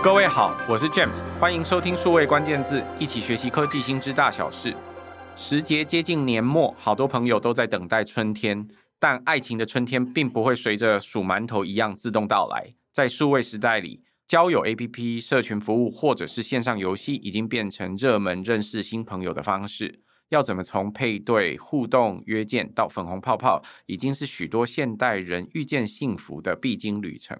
各位好，我是 James，欢迎收听数位关键字，一起学习科技新知大小事。时节接近年末，好多朋友都在等待春天，但爱情的春天并不会随着数馒头一样自动到来。在数位时代里，交友 APP、社群服务或者是线上游戏，已经变成热门认识新朋友的方式。要怎么从配对、互动、约见到粉红泡泡，已经是许多现代人遇见幸福的必经旅程。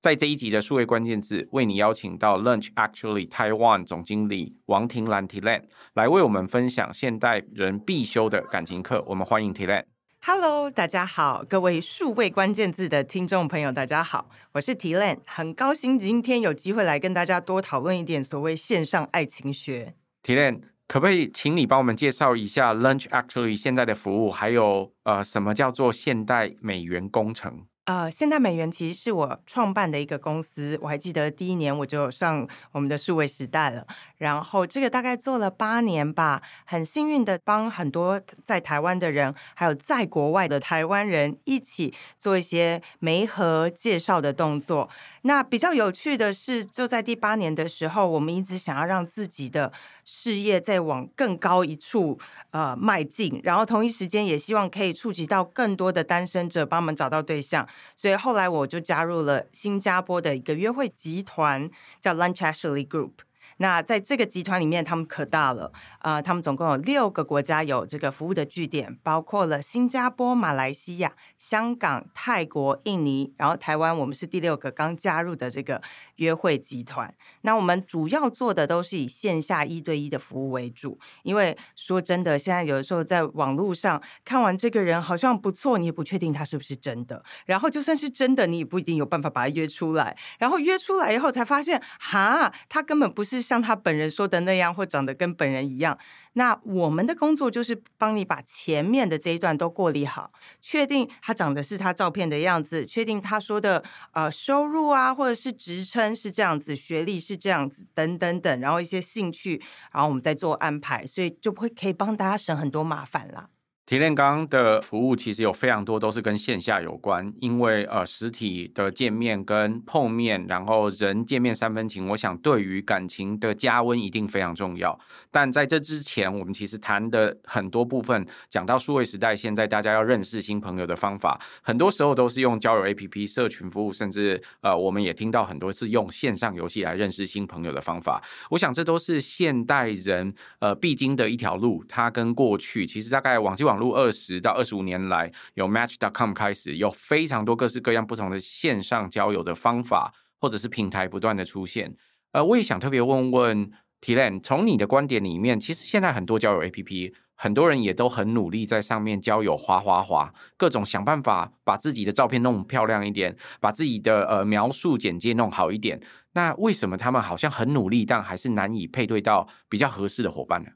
在这一集的数位关键字，为你邀请到 Lunch Actually Taiwan 总经理王庭兰 Tilan 来为我们分享现代人必修的感情课。我们欢迎 Tilan。Hello，大家好，各位数位关键字的听众朋友，大家好，我是 Tilan，很高兴今天有机会来跟大家多讨论一点所谓线上爱情学。Tilan。可不可以请你帮我们介绍一下 Lunch Actually 现在的服务，还有呃，什么叫做现代美元工程？呃，现代美元其实是我创办的一个公司，我还记得第一年我就上我们的数位时代了，然后这个大概做了八年吧，很幸运的帮很多在台湾的人，还有在国外的台湾人一起做一些媒合介绍的动作。那比较有趣的是，就在第八年的时候，我们一直想要让自己的事业再往更高一处呃迈进，然后同一时间也希望可以触及到更多的单身者，帮忙找到对象。所以后来我就加入了新加坡的一个约会集团，叫 Lunch Ashley Group。那在这个集团里面，他们可大了啊、呃！他们总共有六个国家有这个服务的据点，包括了新加坡、马来西亚、香港、泰国、印尼，然后台湾，我们是第六个刚加入的这个约会集团。那我们主要做的都是以线下一对一的服务为主，因为说真的，现在有的时候在网络上看完这个人好像不错，你也不确定他是不是真的。然后就算是真的，你也不一定有办法把他约出来。然后约出来以后才发现，哈，他根本不是。像他本人说的那样，或长得跟本人一样，那我们的工作就是帮你把前面的这一段都过滤好，确定他长得是他照片的样子，确定他说的呃收入啊，或者是职称是这样子，学历是这样子，等等等，然后一些兴趣，然后我们再做安排，所以就不会可以帮大家省很多麻烦啦。提炼刚的服务其实有非常多都是跟线下有关，因为呃实体的见面跟碰面，然后人见面三分情，我想对于感情的加温一定非常重要。但在这之前，我们其实谈的很多部分讲到数位时代，现在大家要认识新朋友的方法，很多时候都是用交友 APP、社群服务，甚至呃我们也听到很多是用线上游戏来认识新朋友的方法。我想这都是现代人呃必经的一条路，它跟过去其实大概网际网录二十到二十五年来，由 Match. dot com 开始，有非常多各式各样不同的线上交友的方法，或者是平台不断的出现。呃，我也想特别问问 Tlan，从你的观点里面，其实现在很多交友 APP，很多人也都很努力在上面交友，滑滑滑，各种想办法把自己的照片弄漂亮一点，把自己的呃描述简介弄好一点。那为什么他们好像很努力，但还是难以配对到比较合适的伙伴呢？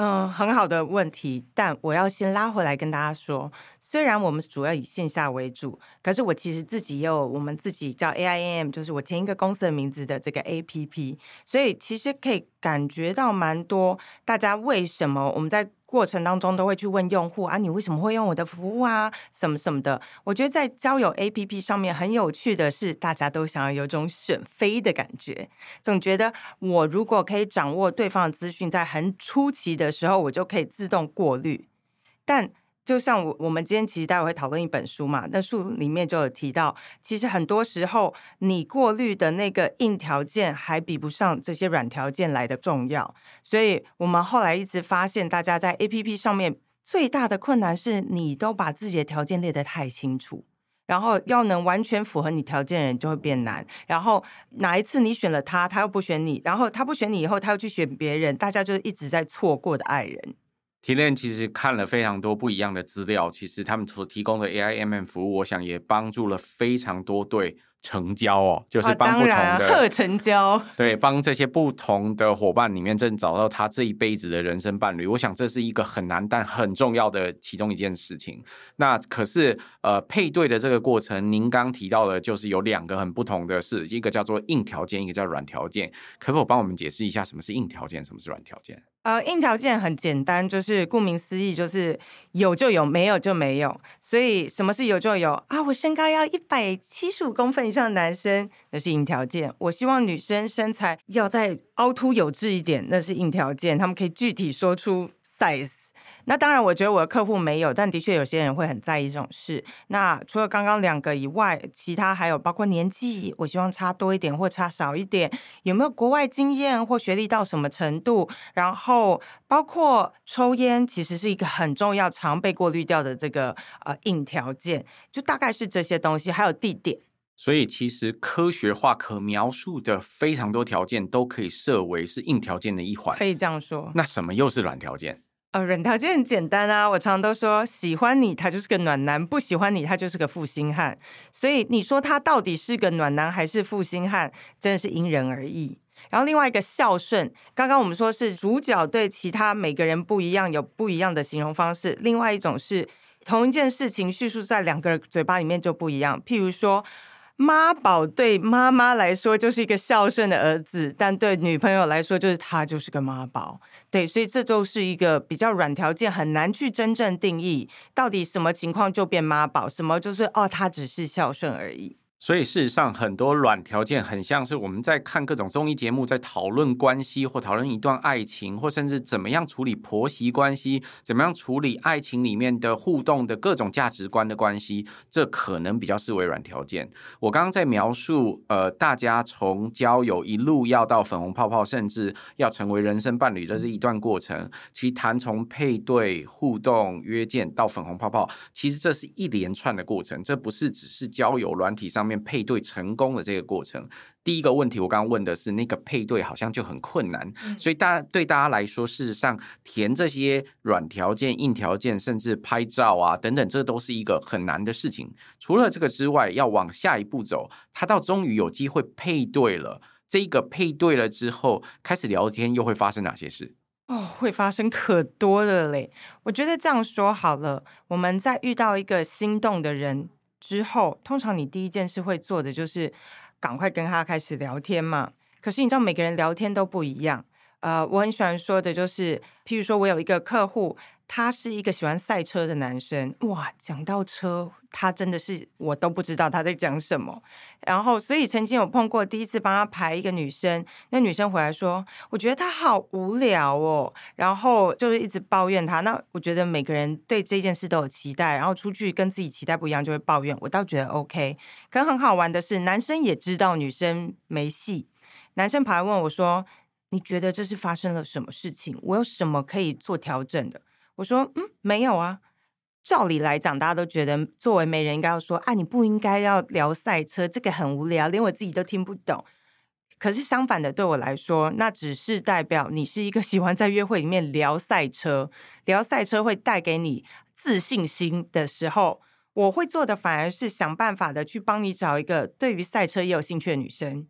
嗯，很好的问题，但我要先拉回来跟大家说，虽然我们主要以线下为主，可是我其实自己也有我们自己叫 AIAM，就是我前一个公司的名字的这个 APP，所以其实可以感觉到蛮多大家为什么我们在。过程当中都会去问用户啊，你为什么会用我的服务啊？什么什么的。我觉得在交友 APP 上面很有趣的是，大家都想要有种选妃的感觉，总觉得我如果可以掌握对方的资讯，在很初期的时候，我就可以自动过滤，但。就像我我们今天其实待会会讨论一本书嘛，那书里面就有提到，其实很多时候你过滤的那个硬条件还比不上这些软条件来的重要，所以我们后来一直发现，大家在 APP 上面最大的困难是你都把自己的条件列得太清楚，然后要能完全符合你条件的人就会变难，然后哪一次你选了他，他又不选你，然后他不选你以后，他又去选别人，大家就一直在错过的爱人。Tilan 其实看了非常多不一样的资料，其实他们所提供的 AIMM 服务，我想也帮助了非常多对成交哦，就是帮不同的贺成交，对，帮这些不同的伙伴里面正找到他这一辈子的人生伴侣。我想这是一个很难但很重要的其中一件事情。那可是呃配对的这个过程，您刚提到的就是有两个很不同的事，一个叫做硬条件，一个叫软条件。可不可以帮我们解释一下什么是硬条件，什么是软条件？呃，硬条件很简单，就是顾名思义，就是有就有，没有就没有。所以什么是有就有啊？我身高要一百七十五公分以上的男生，那是硬条件。我希望女生身材要再凹凸有致一点，那是硬条件。他们可以具体说出 size。那当然，我觉得我的客户没有，但的确有些人会很在意这种事。那除了刚刚两个以外，其他还有包括年纪，我希望差多一点或差少一点，有没有国外经验或学历到什么程度，然后包括抽烟，其实是一个很重要、常被过滤掉的这个呃硬条件，就大概是这些东西，还有地点。所以其实科学化可描述的非常多条件都可以设为是硬条件的一环，可以这样说。那什么又是软条件？呃，软条件很简单啊，我常常都说，喜欢你他就是个暖男，不喜欢你他就是个负心汉。所以你说他到底是个暖男还是负心汉，真的是因人而异。然后另外一个孝顺，刚刚我们说是主角对其他每个人不一样，有不一样的形容方式。另外一种是同一件事情叙述在两个人嘴巴里面就不一样，譬如说。妈宝对妈妈来说就是一个孝顺的儿子，但对女朋友来说就是他就是个妈宝。对，所以这就是一个比较软条件，很难去真正定义到底什么情况就变妈宝，什么就是哦，他只是孝顺而已。所以事实上，很多软条件很像是我们在看各种综艺节目，在讨论关系或讨论一段爱情，或甚至怎么样处理婆媳关系，怎么样处理爱情里面的互动的各种价值观的关系，这可能比较视为软条件。我刚刚在描述，呃，大家从交友一路要到粉红泡泡，甚至要成为人生伴侣，这是一段过程。其实谈从配对、互动、约见到粉红泡泡，其实这是一连串的过程，这不是只是交友软体上面配对成功的这个过程，第一个问题我刚刚问的是那个配对好像就很困难，嗯、所以大家对大家来说，事实上填这些软条件、硬条件，甚至拍照啊等等，这都是一个很难的事情。除了这个之外，要往下一步走，他到终于有机会配对了，这个配对了之后，开始聊天又会发生哪些事？哦，会发生可多了嘞。我觉得这样说好了，我们在遇到一个心动的人。之后，通常你第一件事会做的就是赶快跟他开始聊天嘛。可是你知道，每个人聊天都不一样。呃，我很喜欢说的就是，譬如说我有一个客户。他是一个喜欢赛车的男生，哇！讲到车，他真的是我都不知道他在讲什么。然后，所以曾经有碰过，第一次帮他排一个女生，那女生回来说：“我觉得他好无聊哦。”然后就是一直抱怨他。那我觉得每个人对这件事都有期待，然后出去跟自己期待不一样，就会抱怨。我倒觉得 OK。可很好玩的是，男生也知道女生没戏。男生跑来问我说：“你觉得这是发生了什么事情？我有什么可以做调整的？”我说，嗯，没有啊。照理来讲，大家都觉得作为媒人应该要说，啊，你不应该要聊赛车，这个很无聊，连我自己都听不懂。可是相反的，对我来说，那只是代表你是一个喜欢在约会里面聊赛车，聊赛车会带给你自信心的时候，我会做的反而是想办法的去帮你找一个对于赛车也有兴趣的女生。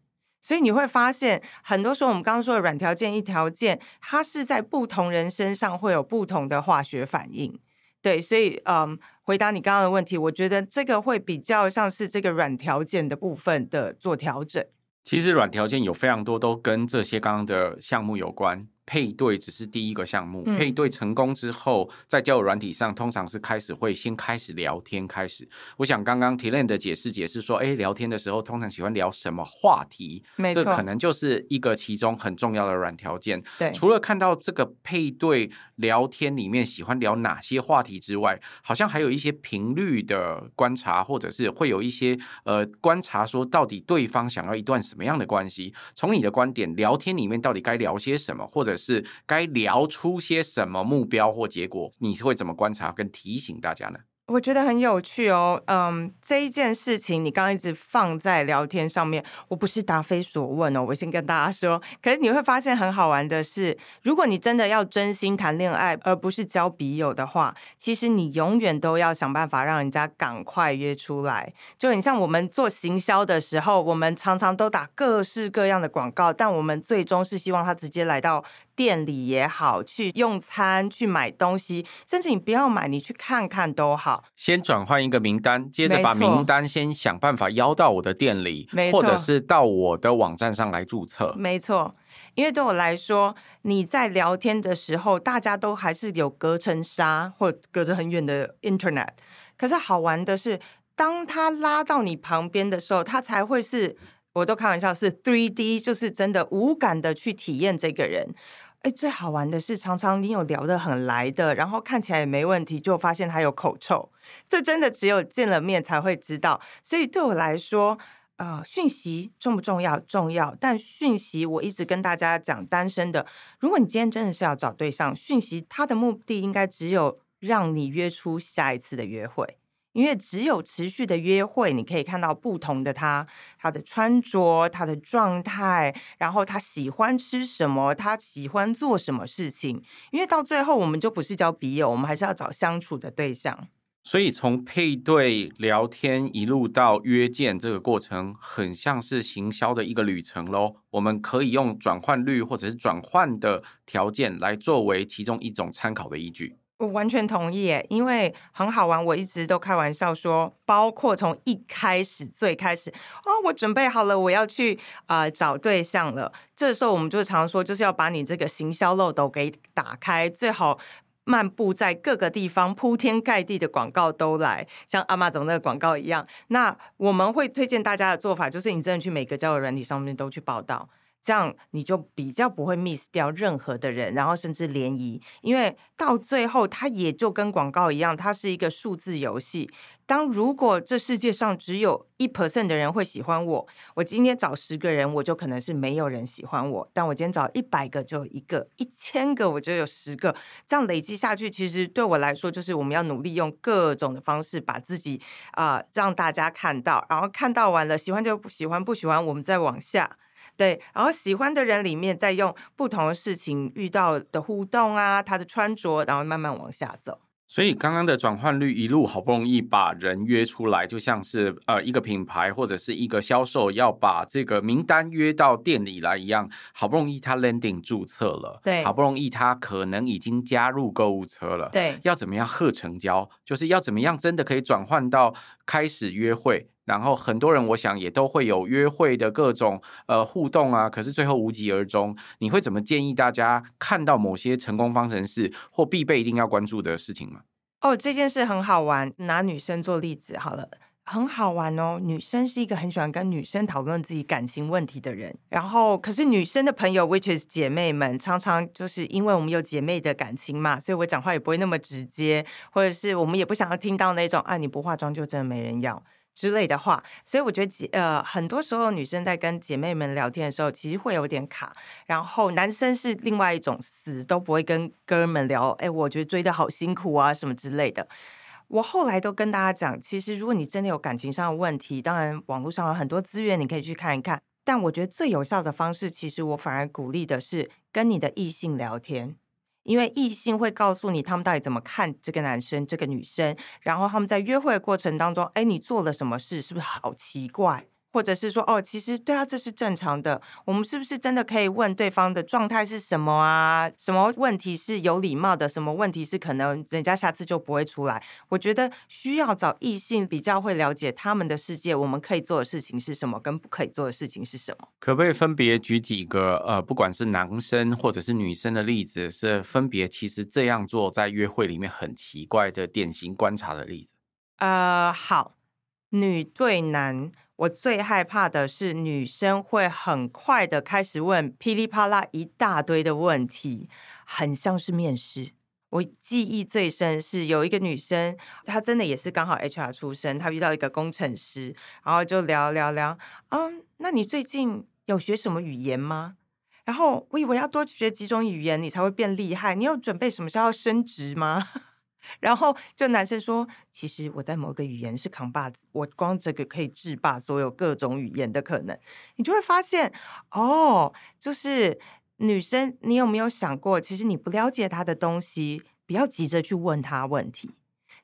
所以你会发现，很多时候我们刚刚说的软条件、硬条件，它是在不同人身上会有不同的化学反应。对，所以嗯，回答你刚刚的问题，我觉得这个会比较像是这个软条件的部分的做调整。其实软条件有非常多都跟这些刚刚的项目有关。配对只是第一个项目，配对成功之后，在交友软体上，通常是开始会先开始聊天开始。我想刚刚 Tilaine 的解释解释说，哎，聊天的时候通常喜欢聊什么话题？没错，这可能就是一个其中很重要的软条件。对，除了看到这个配对聊天里面喜欢聊哪些话题之外，好像还有一些频率的观察，或者是会有一些呃观察说，到底对方想要一段什么样的关系？从你的观点，聊天里面到底该聊些什么，或者是该聊出些什么目标或结果？你会怎么观察跟提醒大家呢？我觉得很有趣哦，嗯，这一件事情你刚刚一直放在聊天上面，我不是答非所问哦，我先跟大家说。可是你会发现很好玩的是，如果你真的要真心谈恋爱，而不是交笔友的话，其实你永远都要想办法让人家赶快约出来。就很像我们做行销的时候，我们常常都打各式各样的广告，但我们最终是希望他直接来到。店里也好，去用餐、去买东西，甚至你不要买，你去看看都好。先转换一个名单，接着把名单先想办法邀到我的店里，没，或者是到我的网站上来注册。没错，因为对我来说，你在聊天的时候，大家都还是有隔层纱或隔着很远的 Internet。可是好玩的是，当他拉到你旁边的时候，他才会是，我都开玩笑是 3D，就是真的无感的去体验这个人。哎，最好玩的是，常常你有聊得很来的，然后看起来也没问题，就发现他有口臭，这真的只有见了面才会知道。所以对我来说，呃，讯息重不重要？重要。但讯息我一直跟大家讲，单身的，如果你今天真的是要找对象，讯息它的目的应该只有让你约出下一次的约会。因为只有持续的约会，你可以看到不同的他，他的穿着，他的状态，然后他喜欢吃什么，他喜欢做什么事情。因为到最后，我们就不是交笔友，我们还是要找相处的对象。所以从配对聊天一路到约见这个过程，很像是行销的一个旅程喽。我们可以用转换率或者是转换的条件来作为其中一种参考的依据。我完全同意，因为很好玩。我一直都开玩笑说，包括从一开始最开始啊、哦，我准备好了，我要去啊、找对象了。这时候我们就常说，就是要把你这个行销漏斗给打开，最好漫步在各个地方，铺天盖地的广告都来，像阿妈总那个广告一样。那我们会推荐大家的做法，就是你真的去每个交友软体上面都去报道。这样你就比较不会 miss 掉任何的人，然后甚至联谊，因为到最后它也就跟广告一样，它是一个数字游戏。当如果这世界上只有一 percent 的人会喜欢我，我今天找十个人，我就可能是没有人喜欢我；但我今天找一百个，就有一个；一千个，我就有十个。这样累积下去，其实对我来说，就是我们要努力用各种的方式把自己啊、让大家看到，然后看到完了，喜欢就不喜欢，不喜欢我们再往下。对，然后喜欢的人里面，再用不同的事情遇到的互动啊，他的穿着，然后慢慢往下走。所以刚刚的转换率一路好不容易把人约出来，就像是呃一个品牌或者是一个销售要把这个名单约到店里来一样，好不容易他 landing 注册了，对，好不容易他可能已经加入购物车了，对，要怎么样贺成交，就是要怎么样真的可以转换到开始约会。然后很多人，我想也都会有约会的各种呃互动啊，可是最后无疾而终。你会怎么建议大家看到某些成功方程式或必备一定要关注的事情吗？哦，这件事很好玩，拿女生做例子好了，很好玩哦。女生是一个很喜欢跟女生讨论自己感情问题的人，然后可是女生的朋友，which is 姐妹们，常常就是因为我们有姐妹的感情嘛，所以我讲话也不会那么直接，或者是我们也不想要听到那种啊，你不化妆就真的没人要。之类的话，所以我觉得姐呃，很多时候女生在跟姐妹们聊天的时候，其实会有点卡。然后男生是另外一种，死都不会跟哥们聊。哎，我觉得追的好辛苦啊，什么之类的。我后来都跟大家讲，其实如果你真的有感情上的问题，当然网络上有很多资源，你可以去看一看。但我觉得最有效的方式，其实我反而鼓励的是跟你的异性聊天。因为异性会告诉你他们到底怎么看这个男生、这个女生，然后他们在约会的过程当中，哎，你做了什么事？是不是好奇怪？或者是说，哦，其实对啊，这是正常的。我们是不是真的可以问对方的状态是什么啊？什么问题是有礼貌的？什么问题是可能人家下次就不会出来？我觉得需要找异性比较会了解他们的世界，我们可以做的事情是什么，跟不可以做的事情是什么？可不可以分别举几个呃，不管是男生或者是女生的例子，是分别其实这样做在约会里面很奇怪的典型观察的例子？呃，好，女对男。我最害怕的是女生会很快的开始问噼里啪啦一大堆的问题，很像是面试。我记忆最深是有一个女生，她真的也是刚好 HR 出身，她遇到一个工程师，然后就聊聊聊，嗯，那你最近有学什么语言吗？然后我以为要多学几种语言你才会变厉害，你有准备什么时候升职吗？然后就男生说，其实我在某个语言是扛把子，我光这个可以制霸所有各种语言的可能。你就会发现，哦，就是女生，你有没有想过，其实你不了解他的东西，不要急着去问他问题。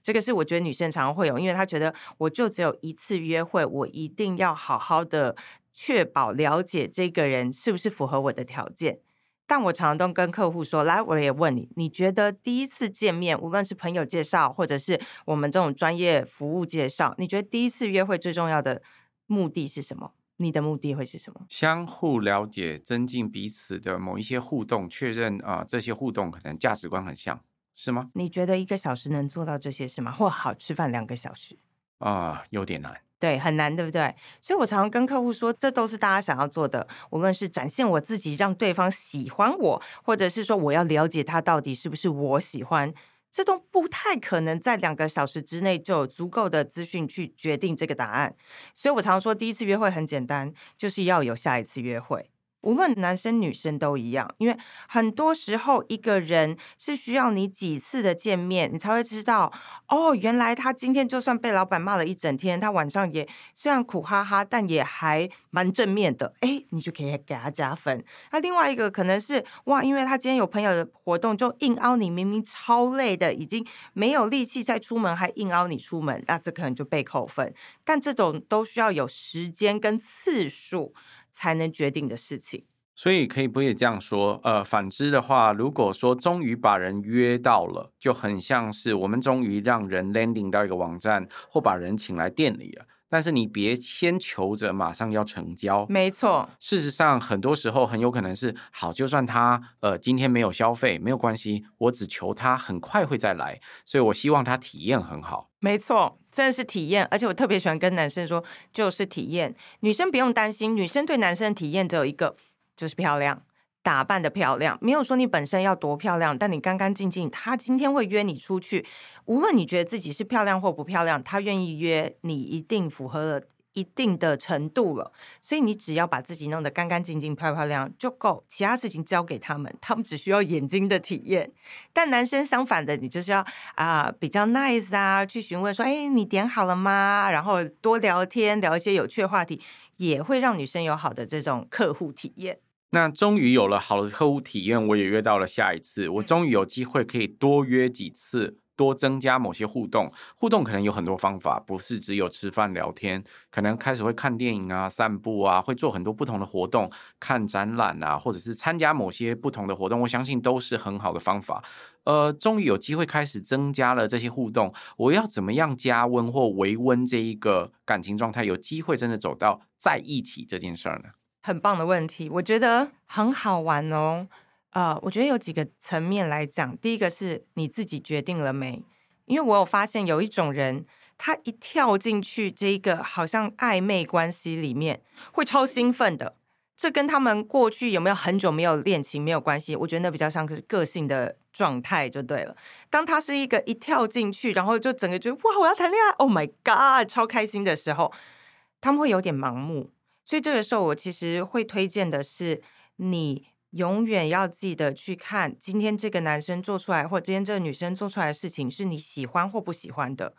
这个是我觉得女生常常会有，因为她觉得我就只有一次约会，我一定要好好的确保了解这个人是不是符合我的条件。但我常常都跟客户说，来，我也问你，你觉得第一次见面，无论是朋友介绍，或者是我们这种专业服务介绍，你觉得第一次约会最重要的目的是什么？你的目的会是什么？相互了解，增进彼此的某一些互动，确认啊、呃，这些互动可能价值观很像，是吗？你觉得一个小时能做到这些事吗？或好吃饭两个小时？啊、呃，有点难。对，很难，对不对？所以我常常跟客户说，这都是大家想要做的。无论是展现我自己，让对方喜欢我，或者是说我要了解他到底是不是我喜欢，这都不太可能在两个小时之内就有足够的资讯去决定这个答案。所以我常常说，第一次约会很简单，就是要有下一次约会。无论男生女生都一样，因为很多时候一个人是需要你几次的见面，你才会知道哦，原来他今天就算被老板骂了一整天，他晚上也虽然苦哈哈，但也还蛮正面的。哎，你就可以给他加分。那另外一个可能是哇，因为他今天有朋友的活动，就硬凹你，明明超累的，已经没有力气再出门，还硬凹你出门，那这可能就被扣分。但这种都需要有时间跟次数。才能决定的事情，所以可以不也这样说？呃，反之的话，如果说终于把人约到了，就很像是我们终于让人 landing 到一个网站，或把人请来店里了。但是你别先求着马上要成交，没错。事实上，很多时候很有可能是好，就算他呃今天没有消费，没有关系，我只求他很快会再来，所以我希望他体验很好。没错，真的是体验，而且我特别喜欢跟男生说，就是体验。女生不用担心，女生对男生的体验只有一个，就是漂亮。打扮的漂亮，没有说你本身要多漂亮，但你干干净净。他今天会约你出去，无论你觉得自己是漂亮或不漂亮，他愿意约你，一定符合了一定的程度了。所以你只要把自己弄得干干净净、漂漂亮就够，其他事情交给他们，他们只需要眼睛的体验。但男生相反的，你就是要啊、比较 nice 啊，去询问说，哎，你点好了吗？然后多聊天，聊一些有趣的话题，也会让女生有好的这种客户体验。那终于有了好的客户体验，我也约到了下一次。我终于有机会可以多约几次，多增加某些互动。互动可能有很多方法，不是只有吃饭聊天，可能开始会看电影啊、散步啊，会做很多不同的活动，看展览啊，或者是参加某些不同的活动。我相信都是很好的方法。呃，终于有机会开始增加了这些互动，我要怎么样加温或维温这一个感情状态？有机会真的走到在一起这件事儿呢？很棒的问题，我觉得很好玩哦。呃，我觉得有几个层面来讲，第一个是你自己决定了没？因为我有发现有一种人，他一跳进去这个好像暧昧关系里面，会超兴奋的。这跟他们过去有没有很久没有恋情没有关系，我觉得那比较像是个性的状态就对了。当他是一个一跳进去，然后就整个觉得哇，我要谈恋爱，Oh my God，超开心的时候，他们会有点盲目。所以这个时候，我其实会推荐的是，你永远要记得去看今天这个男生做出来，或今天这个女生做出来的事情，是你喜欢或不喜欢的。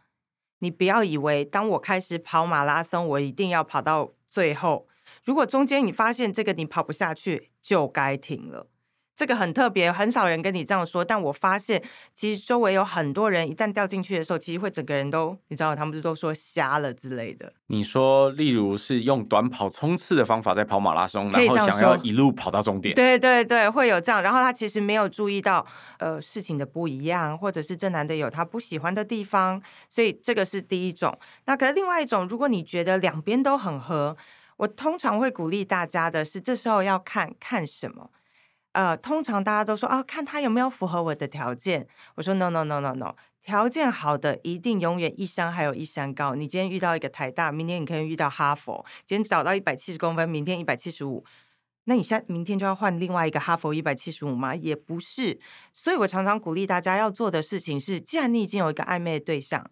你不要以为，当我开始跑马拉松，我一定要跑到最后。如果中间你发现这个你跑不下去，就该停了。这个很特别，很少人跟你这样说。但我发现，其实周围有很多人，一旦掉进去的时候，其实会整个人都，你知道，他们都说瞎了之类的。你说，例如是用短跑冲刺的方法在跑马拉松，然后想要一路跑到终点。对对对，会有这样。然后他其实没有注意到，呃，事情的不一样，或者是这男的有他不喜欢的地方。所以这个是第一种。那可是另外一种，如果你觉得两边都很合，我通常会鼓励大家的是，这时候要看看什么。呃，通常大家都说啊，看他有没有符合我的条件。我说 no no no no no，条件好的一定永远一山还有一山高。你今天遇到一个台大，明天你可以遇到哈佛。今天找到一百七十公分，明天一百七十五，那你下明天就要换另外一个哈佛一百七十五吗？也不是。所以我常常鼓励大家要做的事情是，既然你已经有一个暧昧的对象，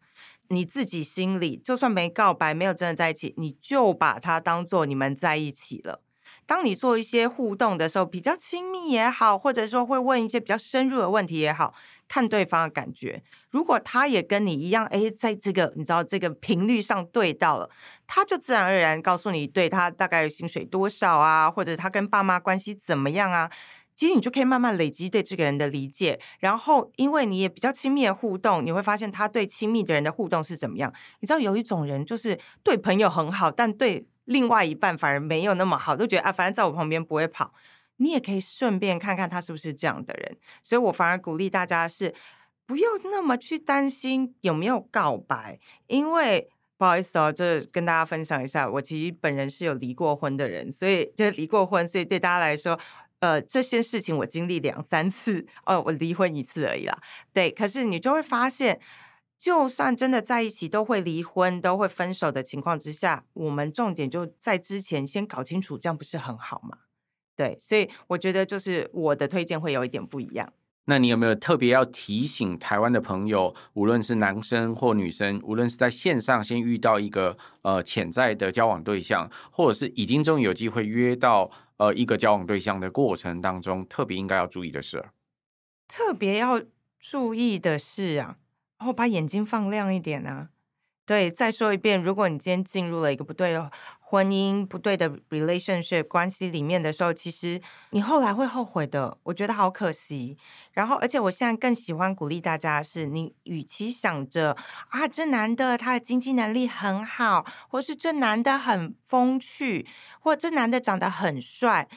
你自己心里就算没告白，没有真的在一起，你就把他当做你们在一起了。当你做一些互动的时候，比较亲密也好，或者说会问一些比较深入的问题也好，看对方的感觉。如果他也跟你一样，哎，在这个你知道这个频率上对到了，他就自然而然告诉你，对他大概薪水多少啊，或者他跟爸妈关系怎么样啊。其实你就可以慢慢累积对这个人的理解，然后因为你也比较亲密的互动，你会发现他对亲密的人的互动是怎么样。你知道有一种人就是对朋友很好，但对另外一半反而没有那么好，都觉得啊，反正在我旁边不会跑。你也可以顺便看看他是不是这样的人。所以我反而鼓励大家是不用那么去担心有没有告白，因为不好意思哦，就跟大家分享一下，我其实本人是有离过婚的人，所以就是离过婚，所以对大家来说。呃，这些事情我经历两三次，哦，我离婚一次而已啦。对，可是你就会发现，就算真的在一起都会离婚、都会分手的情况之下，我们重点就在之前先搞清楚，这样不是很好吗？对，所以我觉得就是我的推荐会有一点不一样。那你有没有特别要提醒台湾的朋友，无论是男生或女生，无论是在线上先遇到一个呃潜在的交往对象，或者是已经终于有机会约到？呃，一个交往对象的过程当中，特别应该要注意的事，特别要注意的事啊，然后把眼睛放亮一点啊。对，再说一遍，如果你今天进入了一个不对的婚姻、不对的 relationship 关系里面的时候，其实你后来会后悔的。我觉得好可惜。然后，而且我现在更喜欢鼓励大家是，你与其想着啊，这男的他的经济能力很好，或是这男的很风趣，或这男的长得很帅，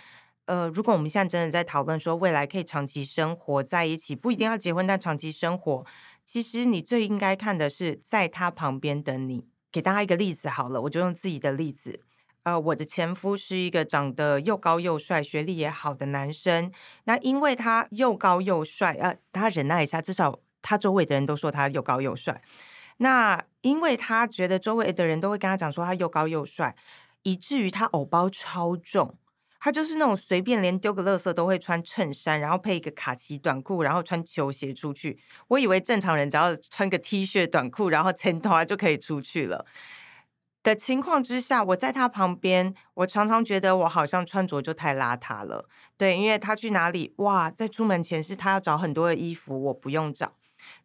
呃，如果我们现在真的在讨论说未来可以长期生活在一起，不一定要结婚，但长期生活。其实你最应该看的是在他旁边等你。给大家一个例子好了，我就用自己的例子。呃，我的前夫是一个长得又高又帅、学历也好的男生。那因为他又高又帅，呃，大家忍耐一下，至少他周围的人都说他又高又帅。那因为他觉得周围的人都会跟他讲说他又高又帅，以至于他偶包超重。他就是那种随便连丢个垃圾都会穿衬衫，然后配一个卡其短裤，然后穿球鞋出去。我以为正常人只要穿个 T 恤短裤，然后衬托就可以出去了的情况之下，我在他旁边，我常常觉得我好像穿着就太邋遢了。对，因为他去哪里，哇，在出门前是他要找很多的衣服，我不用找。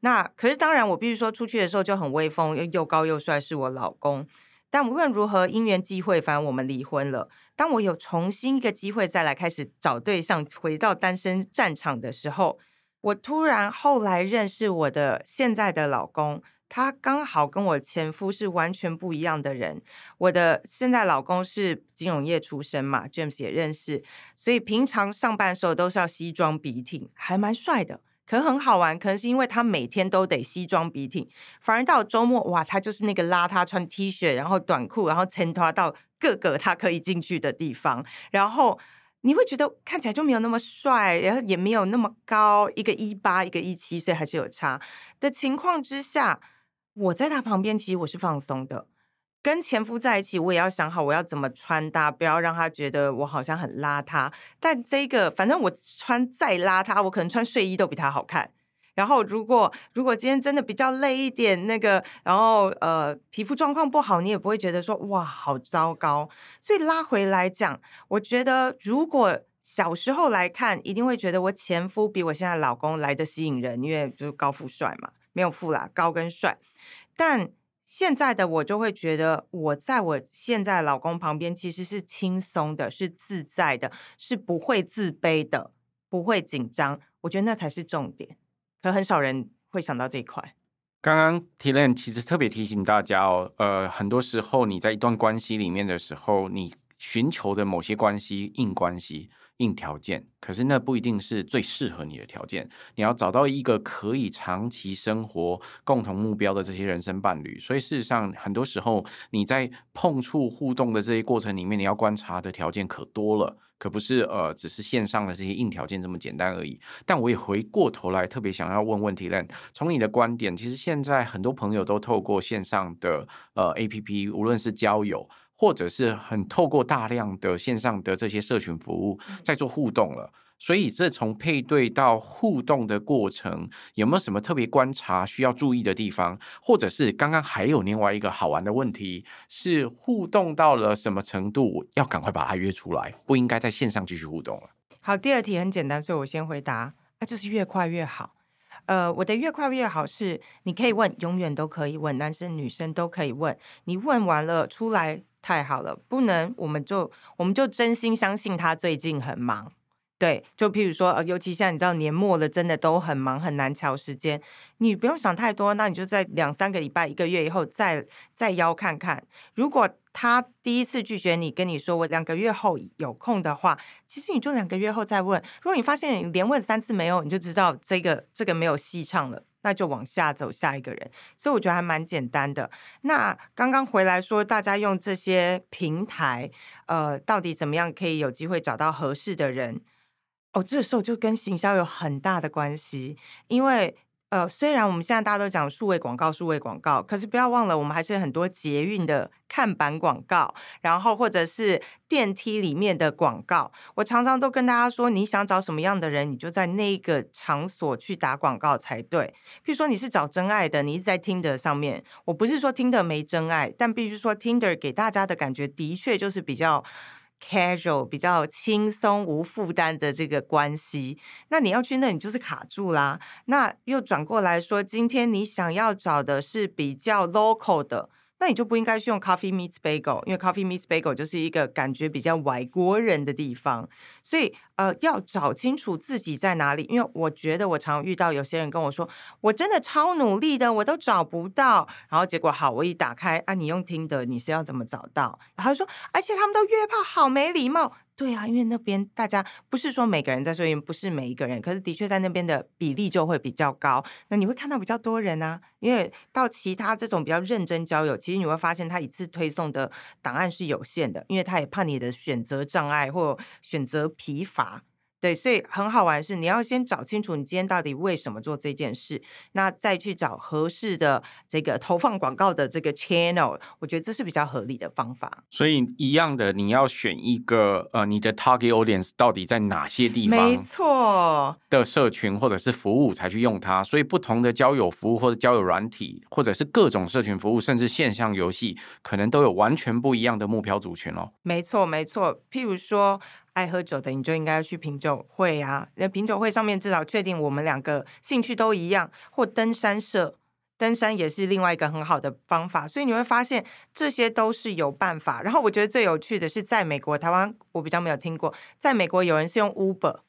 那可是当然，我必须说出去的时候就很威风，又又高又帅，是我老公。但无论如何，因缘际会，反正我们离婚了。当我有重新一个机会再来开始找对象，回到单身战场的时候，我突然后来认识我的现在的老公，他刚好跟我前夫是完全不一样的人。我的现在老公是金融业出身嘛，James 也认识，所以平常上班的时候都是要西装笔挺，还蛮帅的。可能很好玩，可能是因为他每天都得西装笔挺，反而到周末，哇，他就是那个邋遢，穿 T 恤，然后短裤，然后衬托到各个他可以进去的地方，然后你会觉得看起来就没有那么帅，然后也没有那么高，一个一八，一个一七，所以还是有差的情况之下，我在他旁边，其实我是放松的。跟前夫在一起，我也要想好我要怎么穿搭，不要让他觉得我好像很邋遢。但这个，反正我穿再邋遢，我可能穿睡衣都比他好看。然后，如果如果今天真的比较累一点，那个，然后呃，皮肤状况不好，你也不会觉得说哇，好糟糕。所以拉回来讲，我觉得如果小时候来看，一定会觉得我前夫比我现在老公来得吸引人，因为就是高富帅嘛，没有富啦，高跟帅。但现在的我就会觉得，我在我现在老公旁边其实是轻松的，是自在的，是不会自卑的，不会紧张。我觉得那才是重点，可很少人会想到这一块。刚刚 t i l a n 其实特别提醒大家哦，呃，很多时候你在一段关系里面的时候，你寻求的某些关系，硬关系。硬条件，可是那不一定是最适合你的条件。你要找到一个可以长期生活、共同目标的这些人生伴侣。所以事实上，很多时候你在碰触互动的这些过程里面，你要观察的条件可多了，可不是呃只是线上的这些硬条件这么简单而已。但我也回过头来特别想要问问题，Len，从你的观点，其实现在很多朋友都透过线上的呃 APP，无论是交友。或者是很透过大量的线上的这些社群服务在做互动了，所以这从配对到互动的过程，有没有什么特别观察需要注意的地方？或者是刚刚还有另外一个好玩的问题，是互动到了什么程度，要赶快把它约出来，不应该在线上继续互动了。好，第二题很简单，所以我先回答，那就是越快越好。呃，我的越快越好是，你可以问，永远都可以问，男生女生都可以问。你问完了出来太好了，不能我们就我们就真心相信他最近很忙。对，就譬如说，呃，尤其像你知道年末了，真的都很忙，很难乔时间。你不用想太多，那你就在两三个礼拜、一个月以后再再邀看看。如果他第一次拒绝你，跟你说我两个月后有空的话，其实你就两个月后再问。如果你发现你连问三次没有，你就知道这个这个没有戏唱了，那就往下走下一个人。所以我觉得还蛮简单的。那刚刚回来说，大家用这些平台，呃，到底怎么样可以有机会找到合适的人？哦，这时候就跟行销有很大的关系，因为。呃，虽然我们现在大家都讲数位广告，数位广告，可是不要忘了，我们还是很多捷运的看板广告，然后或者是电梯里面的广告。我常常都跟大家说，你想找什么样的人，你就在那个场所去打广告才对。譬如说你是找真爱的，你一直在 Tinder 上面，我不是说 Tinder 没真爱，但必须说 Tinder 给大家的感觉的确就是比较。Casual 比较轻松无负担的这个关系，那你要去那，你就是卡住啦。那又转过来说，今天你想要找的是比较 local 的。那你就不应该去用 Coffee Meets Bagel，因为 Coffee Meets Bagel 就是一个感觉比较外国人的地方，所以呃要找清楚自己在哪里。因为我觉得我常遇到有些人跟我说，我真的超努力的，我都找不到，然后结果好，我一打开啊，你用听的你是要怎么找到？然后说，而且他们都约炮，好没礼貌。对啊，因为那边大家不是说每个人在说，不是每一个人，可是的确在那边的比例就会比较高。那你会看到比较多人啊，因为到其他这种比较认真交友，其实你会发现他一次推送的档案是有限的，因为他也怕你的选择障碍或选择疲乏。对，所以很好玩是，你要先找清楚你今天到底为什么做这件事，那再去找合适的这个投放广告的这个 channel，我觉得这是比较合理的方法。所以一样的，你要选一个呃，你的 target audience 到底在哪些地方？没错，的社群或者是服务才去用它。所以不同的交友服务或者交友软体，或者是各种社群服务，甚至线上游戏，可能都有完全不一样的目标族群哦。没错，没错。譬如说。爱喝酒的你就应该要去品酒会啊，那品酒会上面至少确定我们两个兴趣都一样，或登山社，登山也是另外一个很好的方法，所以你会发现这些都是有办法。然后我觉得最有趣的是，在美国、台湾我比较没有听过，在美国有人是用 Uber。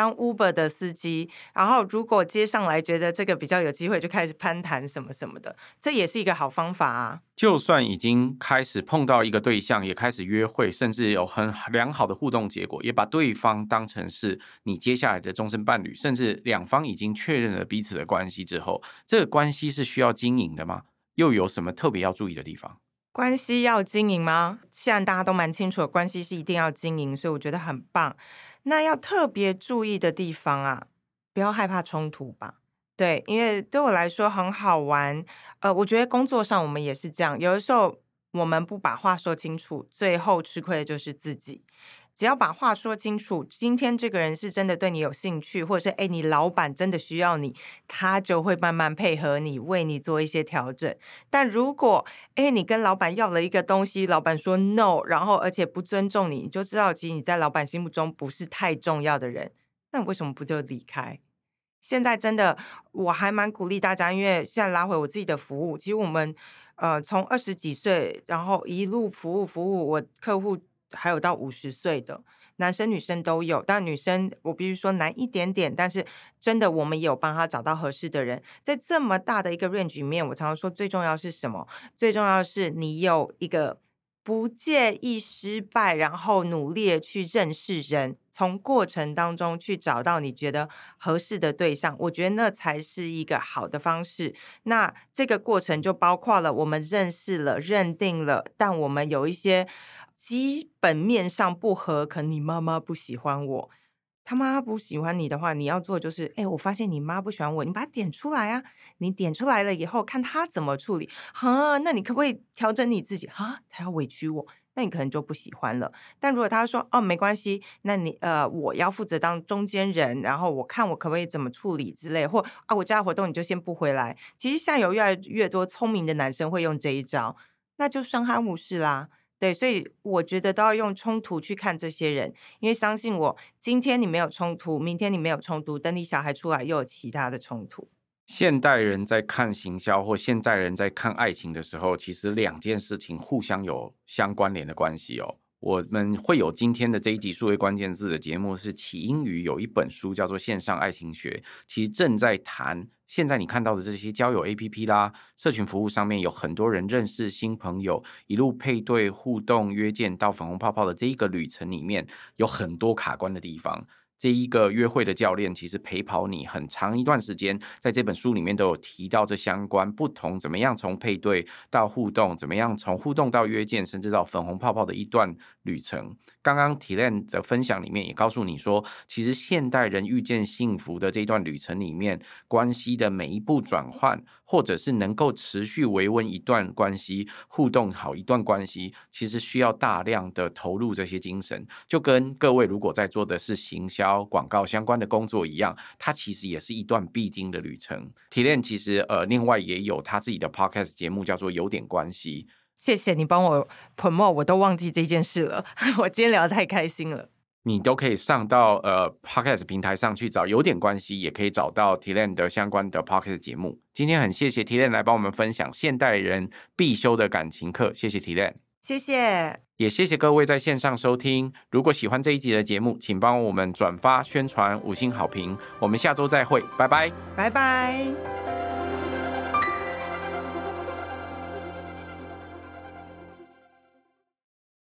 当 Uber 的司机，然后如果接上来觉得这个比较有机会，就开始攀谈什么什么的，这也是一个好方法啊。就算已经开始碰到一个对象，也开始约会，甚至有很良好的互动结果，也把对方当成是你接下来的终身伴侣，甚至两方已经确认了彼此的关系之后，这个关系是需要经营的吗？又有什么特别要注意的地方？关系要经营吗？现在大家都蛮清楚的，关系是一定要经营，所以我觉得很棒。那要特别注意的地方啊，不要害怕冲突吧。对，因为对我来说很好玩。呃，我觉得工作上我们也是这样，有的时候我们不把话说清楚，最后吃亏的就是自己。只要把话说清楚，今天这个人是真的对你有兴趣，或者是诶，你老板真的需要你，他就会慢慢配合你，为你做一些调整。但如果诶，你跟老板要了一个东西，老板说 no，然后而且不尊重你，你就知道其实你在老板心目中不是太重要的人，那为什么不就离开？现在真的我还蛮鼓励大家，因为现在拉回我自己的服务，其实我们呃从二十几岁，然后一路服务服务我客户。还有到五十岁的男生女生都有，但女生我必须说难一点点，但是真的我们也有帮他找到合适的人。在这么大的一个 range 里面，我常常说最重要是什么？最重要是你有一个不介意失败，然后努力去认识人，从过程当中去找到你觉得合适的对象。我觉得那才是一个好的方式。那这个过程就包括了我们认识了、认定了，但我们有一些。基本面上不合，可能你妈妈不喜欢我，他妈不喜欢你的话，你要做就是，哎，我发现你妈不喜欢我，你把它点出来啊，你点出来了以后，看他怎么处理，哈，那你可不可以调整你自己？哈，他要委屈我，那你可能就不喜欢了。但如果他说，哦，没关系，那你呃，我要负责当中间人，然后我看我可不可以怎么处理之类，或啊，我家活动你就先不回来。其实现在有越来越多聪明的男生会用这一招，那就相安无事啦。对，所以我觉得都要用冲突去看这些人，因为相信我，今天你没有冲突，明天你没有冲突，等你小孩出来又有其他的冲突。现代人在看行销或现代人在看爱情的时候，其实两件事情互相有相关联的关系哦。我们会有今天的这一集数位关键字的节目，是起因于有一本书叫做《线上爱情学》，其实正在谈现在你看到的这些交友 APP 啦、社群服务上面有很多人认识新朋友，一路配对、互动、约见到粉红泡泡的这一个旅程里面，有很多卡关的地方。这一个约会的教练其实陪跑你很长一段时间，在这本书里面都有提到这相关不同怎么样从配对到互动，怎么样从互动到约见，甚至到粉红泡泡的一段旅程。刚刚 Tilaine 的分享里面也告诉你说，其实现代人遇见幸福的这段旅程里面，关系的每一步转换，或者是能够持续维温一段关系、互动好一段关系，其实需要大量的投入这些精神。就跟各位如果在做的是行销广告相关的工作一样，它其实也是一段必经的旅程。Tilaine 其实呃，另外也有他自己的 Podcast 节目，叫做有点关系。谢谢你帮我 promote，我都忘记这件事了。我今天聊得太开心了。你都可以上到呃 Podcast 平台上去找，有点关系，也可以找到 Tilaine 的相关的 Podcast 节目。今天很谢谢 Tilaine 来帮我们分享现代人必修的感情课，谢谢 Tilaine。谢谢，也谢谢各位在线上收听。如果喜欢这一集的节目，请帮我们转发、宣传、五星好评。我们下周再会，拜拜，拜拜。